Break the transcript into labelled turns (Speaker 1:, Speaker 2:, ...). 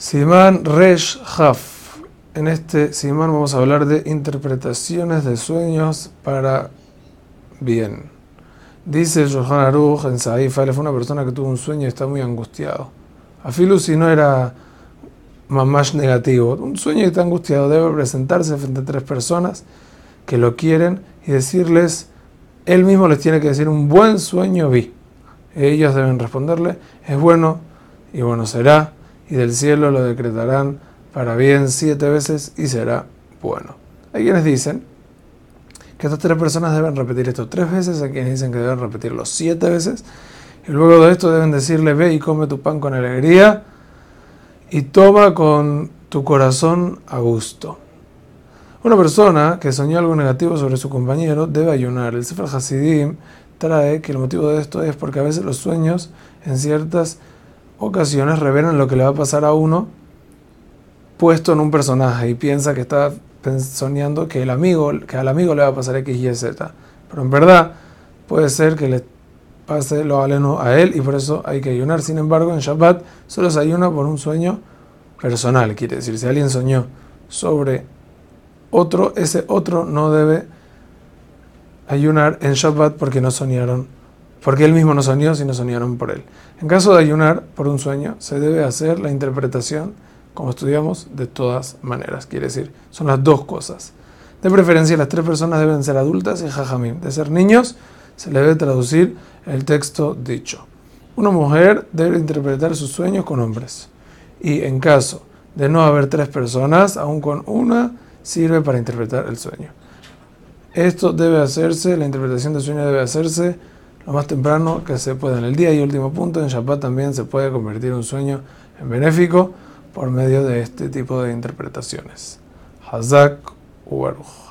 Speaker 1: Simán Resh Haf. En este Simán vamos a hablar de interpretaciones de sueños para bien. Dice Johan Aruch en Saif fue una persona que tuvo un sueño y está muy angustiado. Afilu si no era más negativo. Un sueño y está angustiado debe presentarse frente a tres personas que lo quieren y decirles, él mismo les tiene que decir un buen sueño vi. Ellos deben responderle, es bueno y bueno será y del cielo lo decretarán para bien siete veces y será bueno. Hay quienes dicen que estas tres personas deben repetir esto tres veces, hay quienes dicen que deben repetirlo siete veces, y luego de esto deben decirle, ve y come tu pan con alegría y toma con tu corazón a gusto. Una persona que soñó algo negativo sobre su compañero debe ayunar. El Sefer Hasidim trae que el motivo de esto es porque a veces los sueños en ciertas ocasiones revelan lo que le va a pasar a uno puesto en un personaje y piensa que está soñando que el amigo, que al amigo le va a pasar X, Y, Z. Pero en verdad puede ser que le pase lo aleno a él y por eso hay que ayunar. Sin embargo, en Shabbat solo se ayuna por un sueño personal. Quiere decir, si alguien soñó sobre otro, ese otro no debe ayunar en Shabbat porque no soñaron porque él mismo no soñó, sino soñaron por él. En caso de ayunar por un sueño, se debe hacer la interpretación, como estudiamos, de todas maneras. Quiere decir, son las dos cosas. De preferencia, las tres personas deben ser adultas y jajamim. De ser niños, se le debe traducir el texto dicho. Una mujer debe interpretar sus sueños con hombres. Y en caso de no haber tres personas, aún con una, sirve para interpretar el sueño. Esto debe hacerse, la interpretación del sueño debe hacerse lo más temprano que se pueda en el día. Y último punto, en Shabbat también se puede convertir un sueño en benéfico por medio de este tipo de interpretaciones. Hazak Ubaruch.